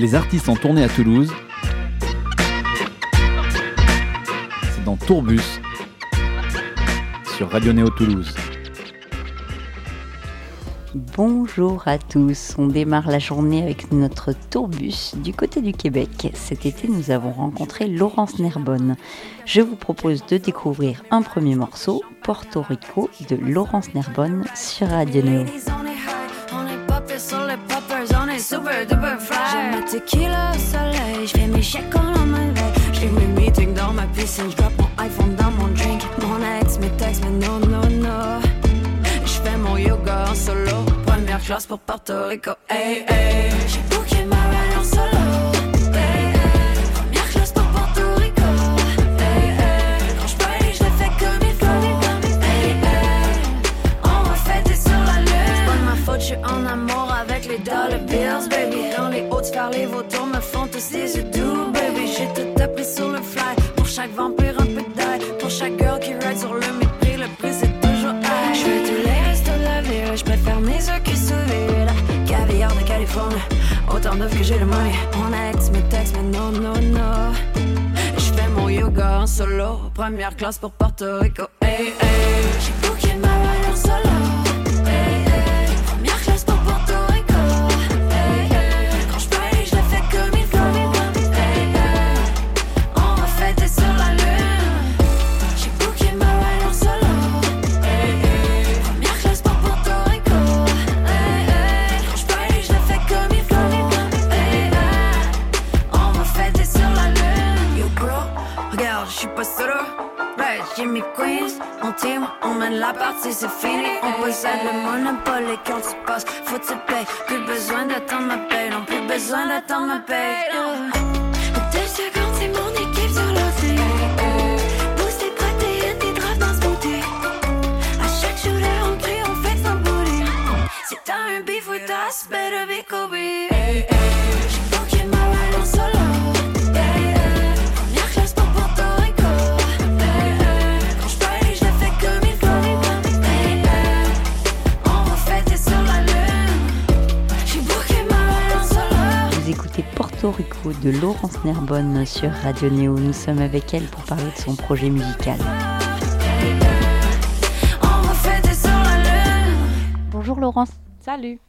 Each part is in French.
Les artistes en tournée à Toulouse. C'est dans Tourbus sur Radio Néo Toulouse. Bonjour à tous, on démarre la journée avec notre tourbus du côté du Québec. Cet été, nous avons rencontré Laurence Nerbonne. Je vous propose de découvrir un premier morceau, Porto Rico, de Laurence Nerbonne sur Radio Néo. Tequila soleil, je fais mes chèques en veille. J'ai mes meetings dans ma piscine, je mon iPhone dans mon drink. Mon ex me texte, mais non, non, non. Je fais mon yoga en solo, première classe pour Porto Rico. Hey, hey. J'ai dollar bills, baby. Dans les hautes sphères, les vautours me font tous des yeux doux, baby. J'ai tout appris sur le fly. Pour chaque vampire, un peu d'ail. Pour chaque girl qui ride sur le mépris, le prix c'est toujours high. Je veux tous les restos de la ville, je préfère mes yeux qui se vident. Caviar de Californie, autant d'œufs que j'ai le money. Mon ex me texte, mais non, non, non. Je fais mon yoga en solo, première classe pour Porto Rico. Hey, hey. De Laurence Nerbonne sur Radio Néo. Nous sommes avec elle pour parler de son projet musical. Bonjour Laurence. Salut.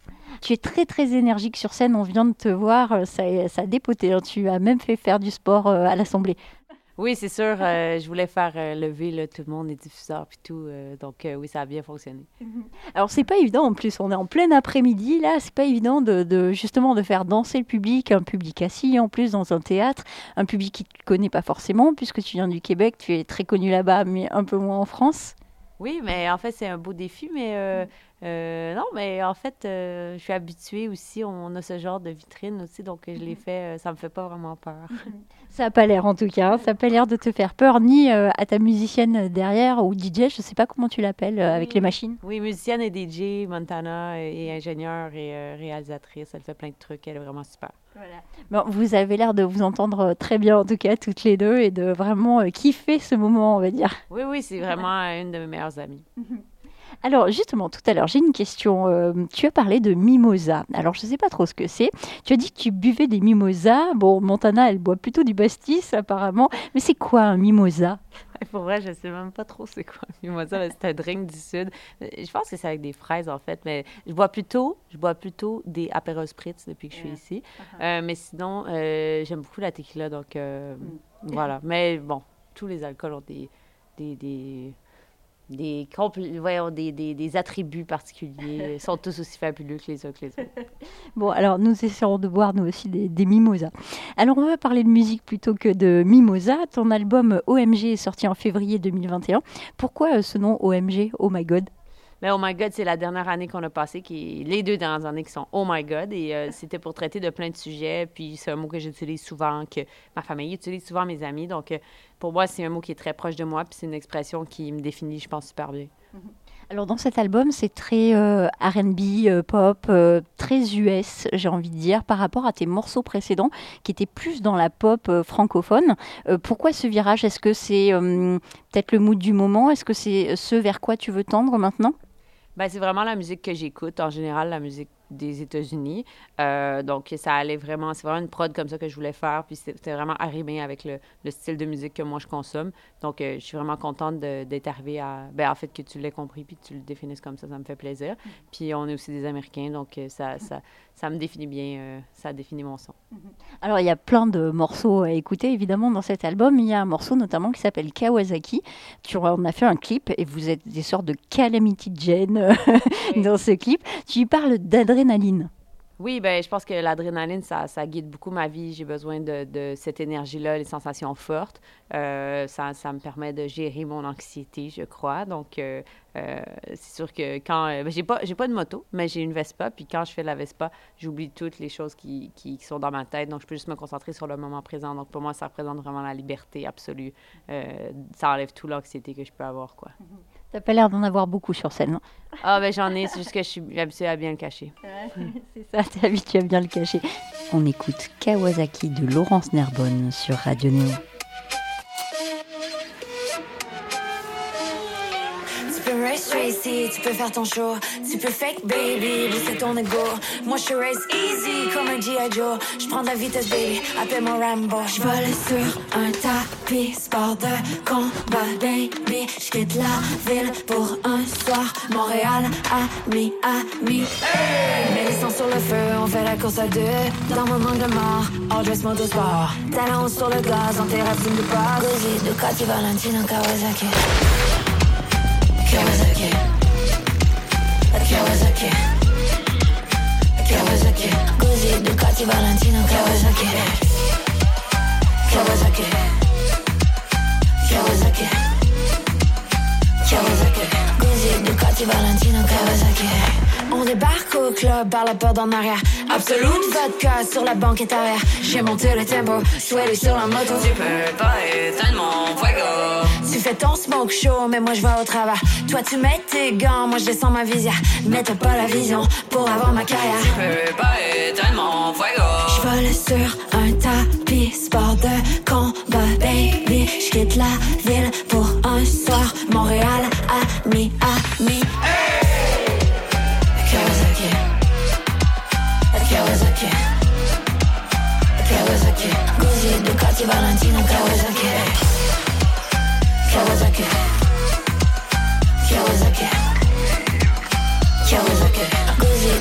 Tu es très très énergique sur scène, on vient de te voir, ça, ça a dépoté. hein. Tu as même fait faire du sport euh, à l'Assemblée. Oui, c'est sûr, euh, je voulais faire euh, lever tout le monde, les diffuseurs puis tout. euh, donc oui, ça a bien fonctionné. Alors c'est pas évident en plus, on est en plein après-midi là, c'est pas évident de, de- justement de faire danser le public, un public assis en plus dans un théâtre, un public qui te connaît pas forcément puisque tu viens du Québec, tu es très connu là-bas mais un peu moins en France. Oui, mais en fait, c'est un beau défi, mais euh, euh, non, mais en fait, euh, je suis habituée aussi, on a ce genre de vitrine aussi, donc je l'ai fait, euh, ça me fait pas vraiment peur. Ça a pas l'air en tout cas, hein, ça a pas l'air de te faire peur ni à ta musicienne derrière ou DJ, je sais pas comment tu l'appelles avec Oui. les machines. Oui, musicienne et DJ, Montana, et ingénieure et réalisatrice, elle fait plein de trucs, elle est vraiment super. Bon, vous avez l'air de vous entendre euh, très bien en tout cas toutes les deux et de vraiment euh, kiffer ce moment on va dire. Oui, oui, c'est vraiment euh, une de mes meilleures amies. Alors justement, tout à l'heure, j'ai une question. Euh, tu as parlé de mimosa. Alors je ne sais pas trop ce que c'est. Tu as dit que tu buvais des mimosas. Bon, Montana, elle boit plutôt du pastis apparemment. Mais c'est quoi un mimosa? Pour vrai, je sais même pas trop c'est quoi un mimosa, c'est un drink du Sud. Euh, Je pense que c'est avec des fraises, en fait, mais je bois plutôt, je bois plutôt des Aperol Spritz depuis que je suis Yeah. ici. Euh, mais sinon, euh, j'aime beaucoup la tequila, donc euh, voilà. Mais bon, tous les alcools ont des... des, des des, voyons, des, des, des attributs particuliers, sont tous aussi fabuleux que les uns que les autres. Bon, alors nous essaierons de boire nous aussi des, des mimosas. Alors on va parler de musique plutôt que de mimosa. Ton album OMG est sorti en février 2021. Pourquoi euh, ce nom OMG Oh my God Mais Oh My God, c'est la dernière année qu'on a passée, qui les deux dernières années qui sont Oh My God. Et euh, c'était pour traiter de plein de sujets. Puis c'est un mot que j'utilise souvent, que ma famille utilise souvent, mes amis. Donc euh, pour moi, c'est un mot qui est très proche de moi. Puis c'est une expression qui me définit, je pense, super bien. Alors dans cet album, c'est très euh, R&B, euh, pop, euh, très US, j'ai envie de dire, par rapport à tes morceaux précédents qui étaient plus dans la pop francophone. Pourquoi ce virage? Est-ce que c'est peut-être le mood du moment? Est-ce que c'est ce vers quoi tu veux tendre maintenant? Ben, c'est vraiment la musique que j'écoute. En général, la musique des États-Unis. Euh, donc, ça allait vraiment, c'est vraiment une prod comme ça que je voulais faire. Puis c'était vraiment arrimé avec le, le, style de musique que moi je consomme. Donc, euh, je suis vraiment contente d'être arrivée à. Ben, en fait, que tu l'aies compris puis que tu le définisses comme ça, ça me fait plaisir. Mm-hmm. Puis on est aussi des Américains, donc ça, ça, ça me définit bien, ça définit mon son. Mm-hmm. Alors, il y a plein de morceaux à écouter, évidemment, dans cet album. Il y a un morceau notamment qui s'appelle Kawasaki. Tu en as fait un clip et vous êtes des sortes de Calamity Jane dans ce clip. Tu parles Oui, ben, je pense que l'adrénaline, ça, ça, guide beaucoup ma vie. J'ai besoin de, de cette énergie-là, les sensations fortes. Euh, ça, ça, me permet de gérer mon anxiété, je crois. Donc, euh, euh, c'est sûr que quand... Ben, j'ai pas, j'ai pas de moto, mais j'ai une Vespa. Puis quand je fais la Vespa, j'oublie toutes les choses qui, qui, sont dans ma tête. Donc, je peux juste me concentrer sur le moment présent. Donc, pour moi, ça représente vraiment la liberté absolue. ça enlève toute l'anxiété que je peux avoir, quoi. Mm-hmm. T'as pas l'air d'en avoir beaucoup sur scène, non Ah, ben j'en ai, c'est juste que je suis habituée à bien le cacher. c'est ça, t'es habituée à bien le cacher. On écoute Kawasaki de Laurence Nerbonne sur Radio Néo. Tracy, tu peux faire ton show, tu peux fake baby, c'est ton ego. Moi je race easy comme un G.I. Joe. Je prends de la vitesse baby, appelle-moi Rambo. Je vole sur un tapis, sport de combat baby. Je quitte la ville pour un soir, Montréal, ami, ami. Hey! Mets les sangs sur le feu, on fait la course à deux. Dans mon angle mort, all dress mode sport. Talent sur le gaz, en thérapie de base. Gozzi, Ducati, Valentino, Kawasaki? Kawasaki Kawasaki Kawasaki Guzzi, Ducati, Valentino Kawasaki Kawasaki Kawasaki Kawasaki Guzzi, Ducati, Valentino Kawasaki on débarque au club par la porte en arrière. Absolute vodka sur la banquette arrière. J'ai monté le tempo, sweaty sur la moto. Tu peux pas éteindre mon fuego. Tu fais ton smoke show, mais moi je vais au travail. Toi tu mets tes gants, moi je descends ma visière. Mais t'as pas la vision pour avoir ma carrière. Tu peux pas éteindre mon fuego. Je vole sur un tapis, sport de combat, baby. Je quitte la ville pour un soir. Montréal, ami, ami. Ducati, Valentino, Kawasaki Kawasaki. Kawasaki. Kawasaki.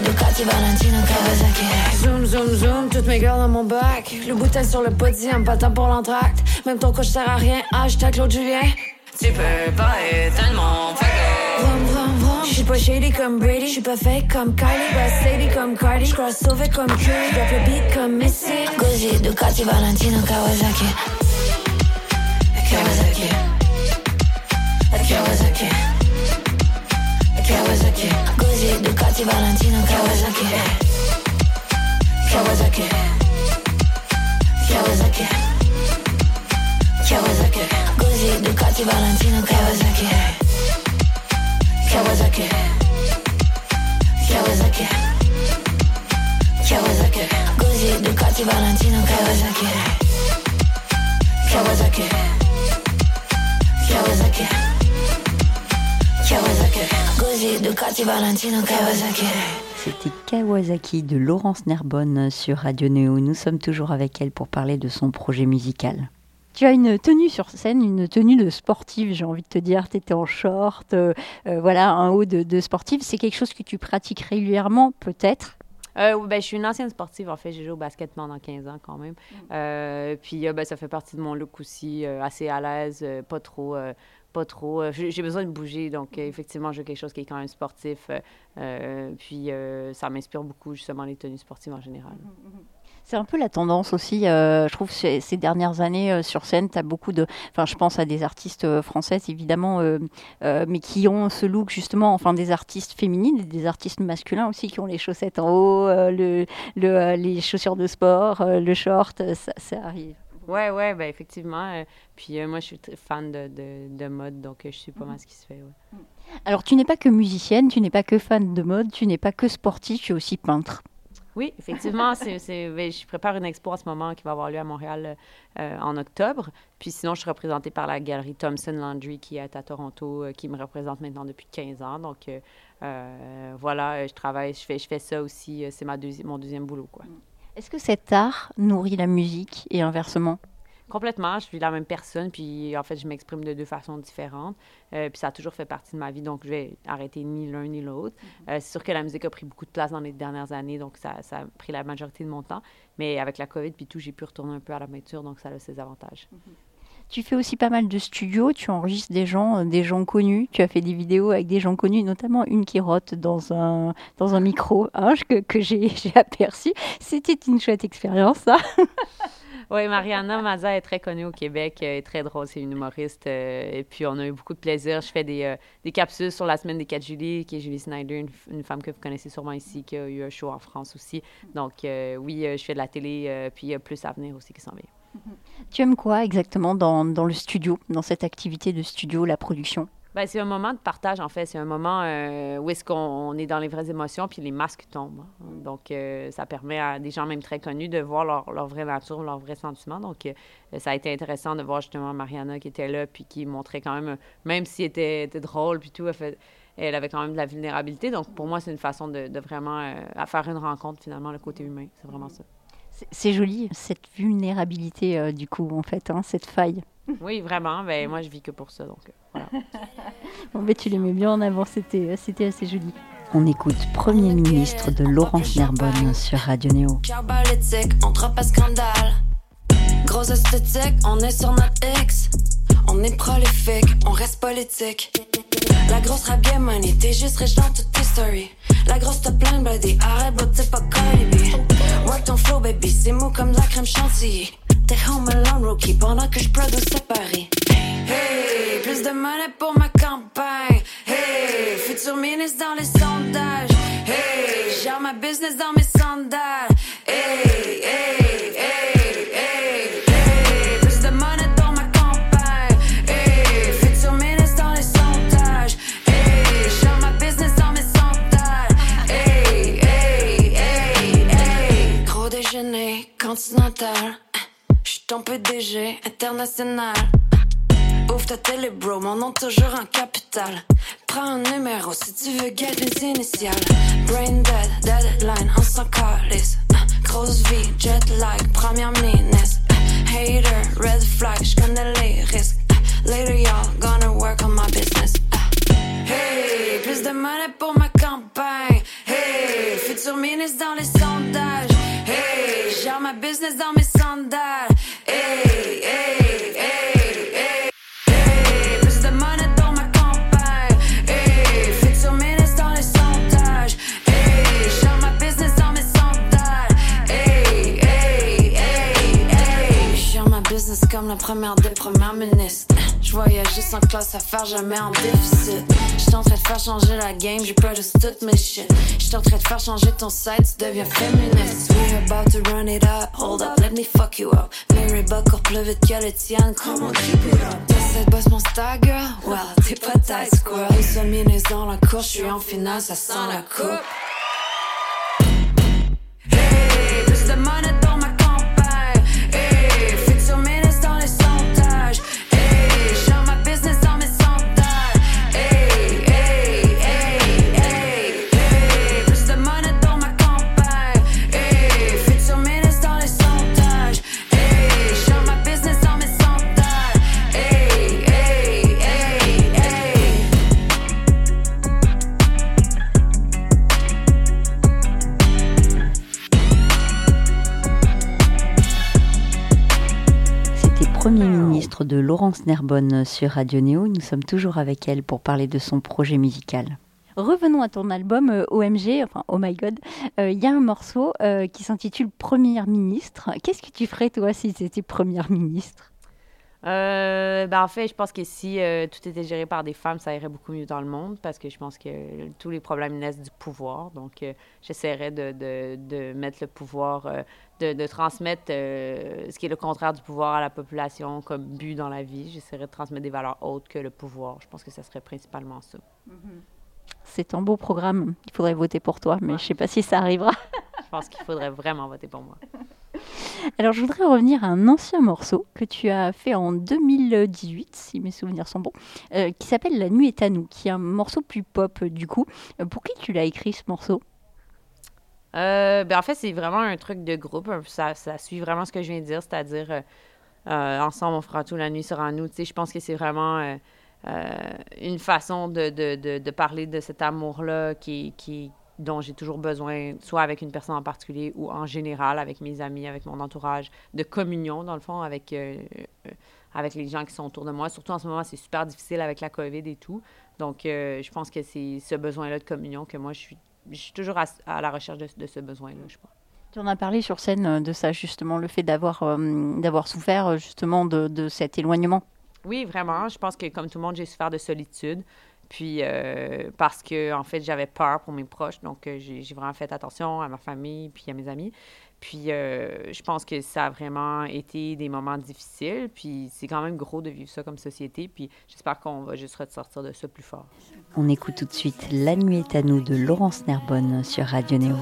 Ducati, Valentino, Kawasaki. Zoom, zoom, zoom, toutes mes girls dans mon bac. Le bouteille sur le podium, pas temps pour l'entracte. Même ton coach sert à rien, hashtag Claude Julien. Tu peux pas mon fuego Vroom, vroom, vroom. J'suis pas shady comme Brady, j'suis pas fake comme Kylie. Pas steady comme Cardi, j'crois sauvé comme Curry. Drop le beat comme Missy. Guzzi, Ducati, Valentino, Kawasaki. Kawasaki Kawasaki Kawasaki Guzzi, Ducati, Valentino, Kawasaki Kawasaki Kawasaki Kawasaki Guzzi, Ducati, Valentino, Kawasaki Kawasaki Kawasaki Kawasaki Guzzi, Ducati, Valentino, Kawasaki Kawasaki Kawasaki Kawasaki Guzzi, Ducati, Valentino, Kawasaki C'était Kawasaki de Laurence Nerbonne sur Radio Néo. Nous sommes toujours avec elle pour parler de son projet musical. Tu as une tenue sur scène, une tenue de sportive, j'ai envie de te dire. Tu étais en short, euh, euh, voilà, un haut de, de sportive. C'est quelque chose que tu pratiques régulièrement, peut-être? Euh, ben, je suis une ancienne sportive, en fait. J'ai joué au basket pendant 15 ans quand même. Mm. puis ben, ça fait partie de mon look aussi, assez à l'aise, pas trop. Pas trop. J'ai besoin de bouger, donc mm. effectivement, j'ai quelque chose qui est quand même sportif. puis ça m'inspire beaucoup, justement, les tenues sportives en général. Mm, c'est un peu la tendance aussi, euh, je trouve, ces, ces dernières années euh, sur scène, tu as beaucoup de... Enfin, je pense à des artistes euh, françaises, évidemment, mais qui ont ce look, justement, enfin, des artistes féminines et des artistes masculins aussi, qui ont les chaussettes en haut, le, le, les chaussures de sport, le short, ça, ça arrive. Ouais, ouais, ben effectivement. puis moi, je suis très fan de, de, de, mode, donc je sais pas mal ce qui se fait. Ouais. Alors, tu n'es pas que musicienne, tu n'es pas que fan de mode, tu n'es pas que sportive, tu es aussi peintre. Oui, effectivement. c'est, ben, je prépare une expo en ce moment qui va avoir lieu à Montréal euh, en octobre. Puis sinon, je suis représentée par la galerie Thompson Landry qui est à Toronto, euh, qui me représente maintenant depuis 15 ans. Donc euh, euh, voilà, euh, je travaille, je fais, je fais ça aussi. euh, C'est ma deuxi- mon deuxième boulot. Quoi. Est-ce que cet art nourrit la musique et inversement? Complètement, je suis la même personne, puis en fait, je m'exprime de deux façons différentes. Euh, puis ça a toujours fait partie de ma vie, donc je vais arrêter ni l'un ni l'autre. Euh, c'est sûr que la musique a pris beaucoup de place dans les dernières années, donc ça, ça a pris la majorité de mon temps. Mais avec la COVID puis tout, j'ai pu retourner un peu à la peinture, donc ça a ses avantages. Tu fais aussi pas mal de studios, tu enregistres des gens, euh, des gens connus, tu as fait des vidéos avec des gens connus, notamment une qui rote dans un, dans un micro hein, que, que j'ai aperçu. C'était une chouette expérience, ça. Oui, Mariana Maza est très connue au Québec, euh, elle est très drôle, c'est une humoriste. euh, et puis, on a eu beaucoup de plaisir. Je fais des, euh, des capsules sur la semaine des 4 juillet, qui est Julie Snyder, une, femme que vous connaissez sûrement ici, qui a eu un show en France aussi. Donc, euh, oui, euh, je fais de la télé, euh, puis il y a plus à venir aussi qui s'en vient. Tu aimes quoi exactement dans, le studio, dans cette activité de studio, la production? Ben, c'est un moment de partage, en fait. C'est un moment euh, où est-ce qu'on on est dans les vraies émotions, puis les masques tombent. Donc, euh, ça permet à des gens même très connus de voir leur, leur vraie nature, leurs vrais sentiments. Donc, euh, ça a été intéressant de voir justement Mariana qui était là, puis qui montrait quand même, même si était, était drôle, puis tout, elle, avait quand même de la vulnérabilité. Donc, pour moi, c'est une façon de, vraiment faire une rencontre, finalement, le côté humain. C'est vraiment ça. C'est- joli, cette vulnérabilité euh, du coup, en fait, hein, cette faille. Oui, vraiment. Ben, moi, je vis que pour ça. Donc, euh, voilà. Bon, ben, tu les mets bien en avant, c'était euh, c'était assez joli. On écoute Premier ministre de Laurence Nerbonne sur Radio Néo. On drop à scandale. Grosse esthétique, on est sur notre X. On est prolifique, on reste politique. La grosse rap game money, t'es juste riche dans toutes tes stories. La grosse te plein de body, arrête, bro, t'es pas Cardi B. Work ton flow, baby, c'est mou comme la crème chantilly. T'es home alone, rookie, pendant que je produis à Paris. Hey, plus de money pour ma campagne. Hey, futur ministre dans les sondages. Hey, gère ma business dans mes sandales. International. Ouvre ta télé, bro, mon nom toujours en capital. Prends un numéro si tu veux get les initiales. Brain dead, deadline, on s'en calisse. Uh, Grosse vie, jet lag, première ministre. Hater, red flag, j'connais les risques. Later, y'all gonna work on my business. Uh, Hey, plus de money pour ma campagne. Hey, futur ministre dans les sondages. Hey, gère ma business dans mes sandales. Première des premières ministres. Je voyage juste en classe à faire jamais en déficit. En train de faire changer la game, j'ai produit toutes mes shit. J'suis en train de faire changer ton site, tu deviens féministe. We're about to run it up, hold up, let me fuck you up. Mary buckle plus vite que le tien, come on, keep it up. T'essaies de boss mon star girl, well, t'es pas tight squirrel. Une seule ministre dans la course, j'suis en finale, ça sent la coupe. Laurence sur Radio Néo. Nous sommes toujours avec elle pour parler de son projet musical. Revenons à ton album euh, OMG, enfin Oh My God. Euh, Il y a un morceau euh, qui s'intitule Première ministre. Qu'est-ce que tu ferais toi si tu étais Première ministre? Euh, ben, en fait, je pense que si euh, tout était géré par des femmes, ça irait beaucoup mieux dans le monde parce que je pense que tous les problèmes naissent du pouvoir. Donc, euh, j'essaierais de, de, de mettre le pouvoir, de, de transmettre ce qui est le contraire du pouvoir à la population comme but dans la vie. J'essaierais de transmettre des valeurs autres que le pouvoir. Je pense que ça serait principalement ça. C'est un beau programme. Il faudrait voter pour toi, mais je ne sais pas si ça arrivera. pense qu'il faudrait vraiment voter pour moi. Alors, je voudrais revenir à un ancien morceau que tu as fait en 2018, si mes souvenirs sont bons, euh, qui s'appelle La nuit est à nous, qui est un morceau plus pop euh, du coup. Euh, pour qui tu l'as écrit ce morceau? Ben, en fait, c'est vraiment un truc de groupe. Ça, ça suit vraiment ce que je viens de dire, c'est-à-dire ensemble, on fera tout, la nuit sera à nous. Je pense que c'est vraiment une façon de, de, de, de parler de cet amour-là qui, qui, dont j'ai toujours besoin, soit avec une personne en particulier ou en général avec mes amis, avec mon entourage, de communion, dans le fond, avec, euh, euh, avec les gens qui sont autour de moi. Surtout en ce moment, c'est super difficile avec la COVID et tout. Donc, euh, je pense que c'est ce besoin-là de communion que moi, je suis, je suis toujours à, à la recherche de, de ce besoin-là, je pense. Tu en as parlé sur scène de ça, justement, le fait d'avoir euh, d'avoir souffert justement de, de cet éloignement. Oui, vraiment. Je pense que comme tout le monde, j'ai souffert de solitude. Puis euh, parce que en fait, j'avais peur pour mes proches, donc euh, j'ai j'ai vraiment fait attention à ma famille puis à mes amis. Puis euh, je pense que ça a vraiment été des moments difficiles. Puis c'est quand même gros de vivre ça comme société. Puis j'espère qu'on va juste ressortir de ça plus fort. On écoute tout de suite La nuit est à nous de Laurence Nerbonne sur Radio Néo.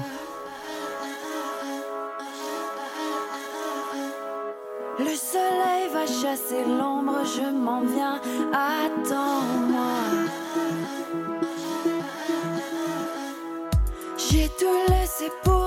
Le chasser l'ombre, je m'en viens, attends-moi. J'ai tout laissé pour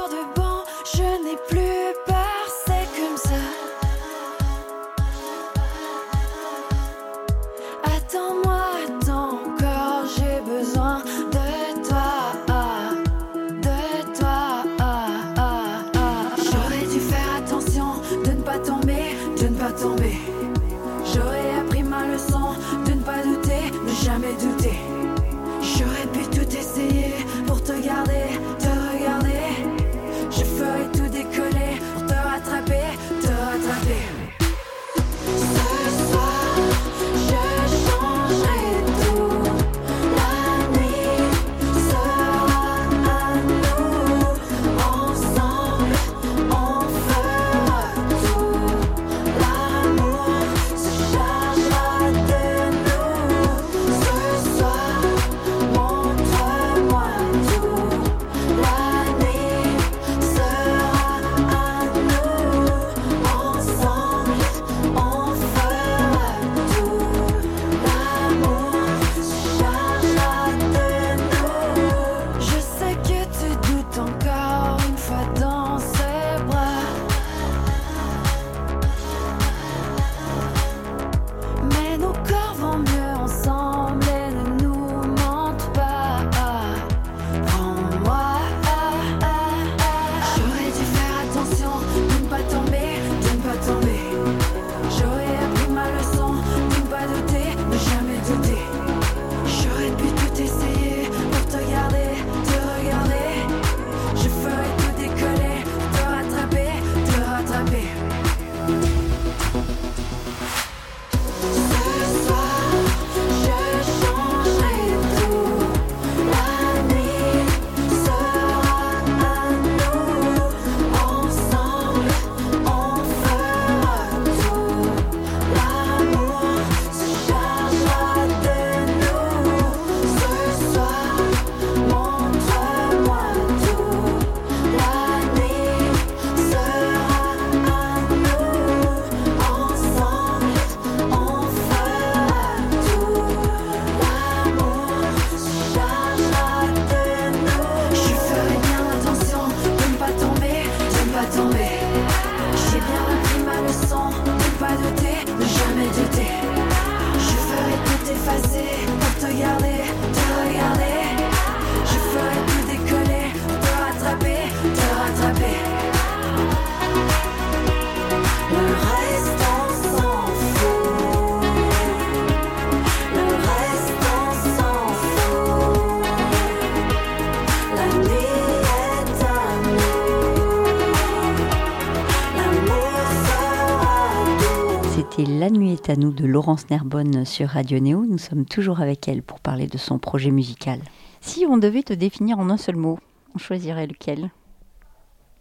C'était La nuit est à nous de Laurence Nerbonne sur Radio Néo. Nous sommes toujours avec elle pour parler de son projet musical. Si on devait te définir en un seul mot, on choisirait lequel?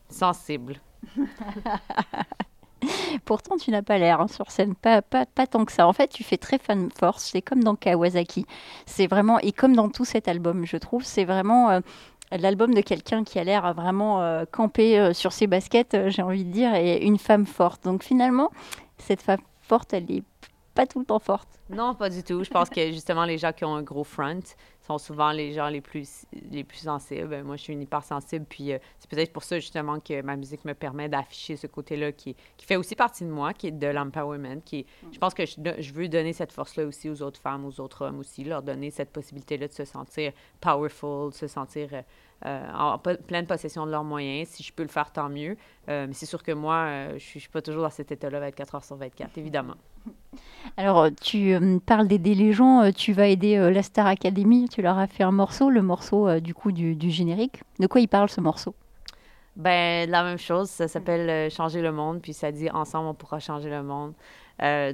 Sensible. Pourtant, tu n'as pas l'air hein, sur scène, pas, pas, pas tant que ça. En fait, tu fais très fan force. C'est comme dans Kawasaki. C'est vraiment, et comme dans tout cet album, je trouve, c'est vraiment euh, L'album de quelqu'un qui a l'air vraiment euh, campé euh, sur ses baskets, euh, j'ai envie de dire, et une femme forte. Donc finalement, cette femme forte, elle est pas tout le temps forte. Non, pas du tout. Je pense que justement, les gens qui ont un gros front sont souvent les gens les plus, les plus sensibles. Moi, je suis une hypersensible, puis euh, c'est peut-être pour ça justement que ma musique me permet d'afficher ce côté-là qui, qui fait aussi partie de moi, qui est de l'empowerment. Qui, je pense que je, veux donner cette force-là aussi aux autres femmes, aux autres hommes aussi, leur donner cette possibilité-là de se sentir powerful, de se sentir euh, euh, en pleine possession de leurs moyens. Si je peux le faire, tant mieux. Mais c'est sûr que moi, je je suis pas toujours dans cet état-là 24 heures sur 24, évidemment. Alors, euh, tu euh, parles d'aider les gens, euh, tu vas aider euh, la Star Academy, tu leur as fait un morceau, le morceau du coup du, du générique. De quoi il parle ce morceau? Ben, la même chose, ça s'appelle Changer le monde, puis ça dit Ensemble, on pourra changer le monde.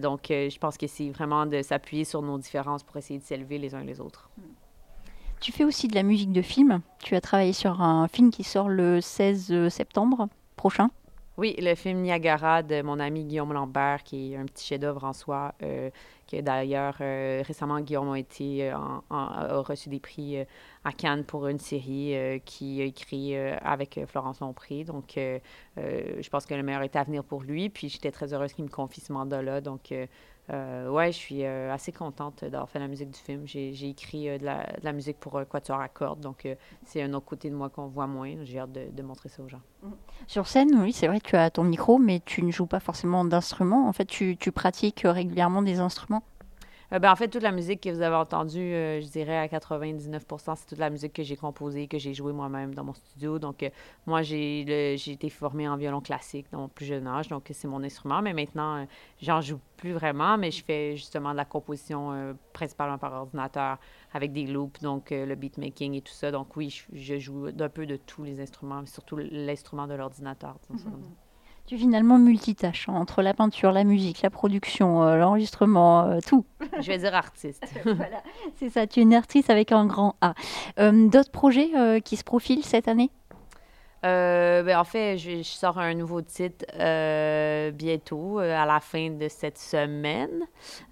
Donc, je pense que c'est vraiment de s'appuyer sur nos différences pour essayer de s'élever les uns les autres. Tu fais aussi de la musique de film. Tu as travaillé sur un film qui sort le 16 septembre prochain. Oui, le film Niagara de mon ami Guillaume Lambert, qui est un petit chef-d'œuvre en soi, euh, que d'ailleurs, euh, récemment, Guillaume a, été, euh, en- a reçu des prix euh, à Cannes pour une série qu'il a écrit avec Florence Lompré. Donc, je pense que le meilleur est à venir pour lui. Puis, j'étais très heureuse qu'il me confie ce mandat-là. Donc, euh, ouais, je suis euh, assez contente d'avoir fait la musique du film. J'ai écrit euh, de, la, musique pour euh, Quatuor à cordes. Donc, c'est un autre côté de moi qu'on voit moins. J'ai hâte de, de montrer ça aux gens. Sur scène, oui, c'est vrai tu as ton micro, mais tu ne joues pas forcément d'instruments. En fait, tu, tu pratiques régulièrement des instruments. Euh, ben, en fait, toute la musique que vous avez entendue, euh, je dirais à 99 c'est toute la musique que j'ai composée, que j'ai jouée moi-même dans mon studio. Donc, euh, moi, j'ai été formée en violon classique dans mon plus jeune âge, donc c'est mon instrument. Mais maintenant, j'en joue plus vraiment, mais je fais justement de la composition principalement par ordinateur avec des loops, donc le beatmaking et tout ça. Donc, oui, je, je joue d'un peu de tous les instruments, mais surtout l'instrument de l'ordinateur. Tu es finalement multitâche hein, entre la peinture, la musique, la production, euh, l'enregistrement, euh, tout. Je vais dire artiste. voilà, c'est ça. Tu es une artiste avec un grand A. Euh, D'autres projets qui se profilent cette année? Ben, en fait, je, je sors un nouveau titre bientôt, à la fin de cette semaine.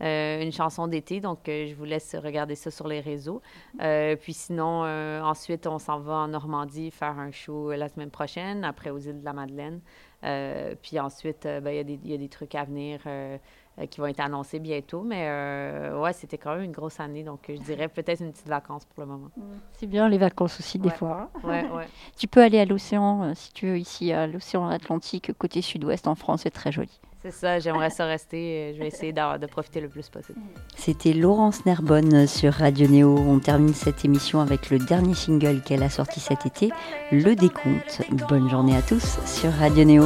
Une chanson d'été, donc je vous laisse regarder ça sur les réseaux. Puis sinon, ensuite, on s'en va en Normandie faire un show la semaine prochaine, après aux îles de la Madeleine. Euh, puis ensuite, euh, ben, il y, a des- il y a des trucs à venir euh, qui vont être annoncés bientôt. Mais euh, ouais, c'était quand même une grosse année, donc je dirais peut-être une petite vacance pour le moment. C'est bien les vacances aussi, des Ouais. fois. Ouais, ouais. Tu peux aller à l'océan, euh, si tu veux, ici à l'océan Atlantique, côté sud-ouest en France, c'est très joli. C'est ça, j'aimerais ça rester. euh, Je vais essayer de profiter le plus possible. C'était Laurence Nerbonne sur Radio Néo. On termine cette émission avec le dernier single qu'elle a sorti cet été, Le Décompte. Bonne journée à tous sur Radio Néo.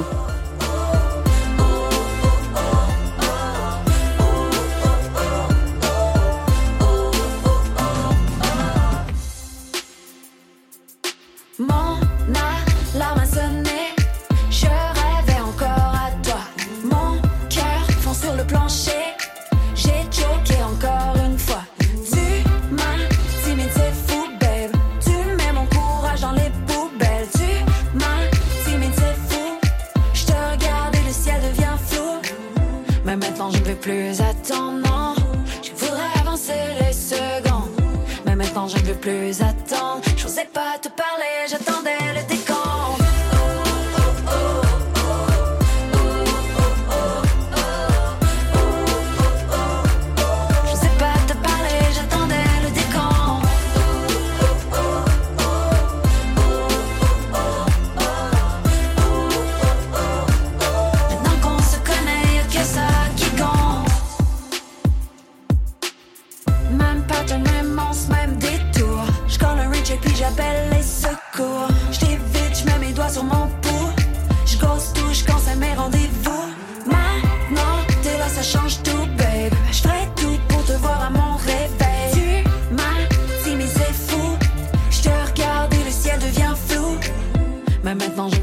Je ne veux plus attendre. Je pas te parler, j'attendais le décompte.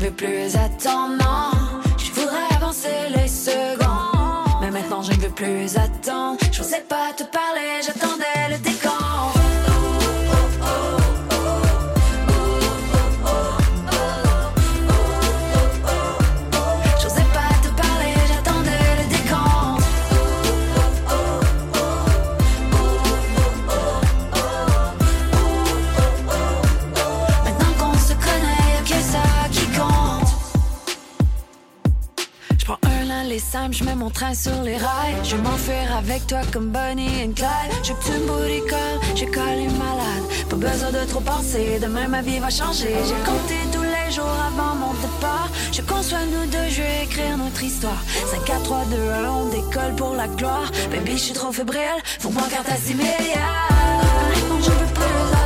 Veux plus attendre, non. Je voudrais avancer les secondes. Mais maintenant, je ne veux plus attendre. Je n'osais pas te parler, j'attendais le décompte. Je mets mon train sur les rails. Je m'enfuir avec toi comme Bonnie and Clyde. Je que booty call, j'ai collé malade. Pas besoin de trop penser, demain ma vie va changer. J'ai compté tous les jours avant mon départ. Je conçois nous deux, je vais écrire notre histoire. 5, 4, 3, 2, on décolle pour la gloire. Baby, je suis trop fébrile, faut moi carte à 6 milliards. Je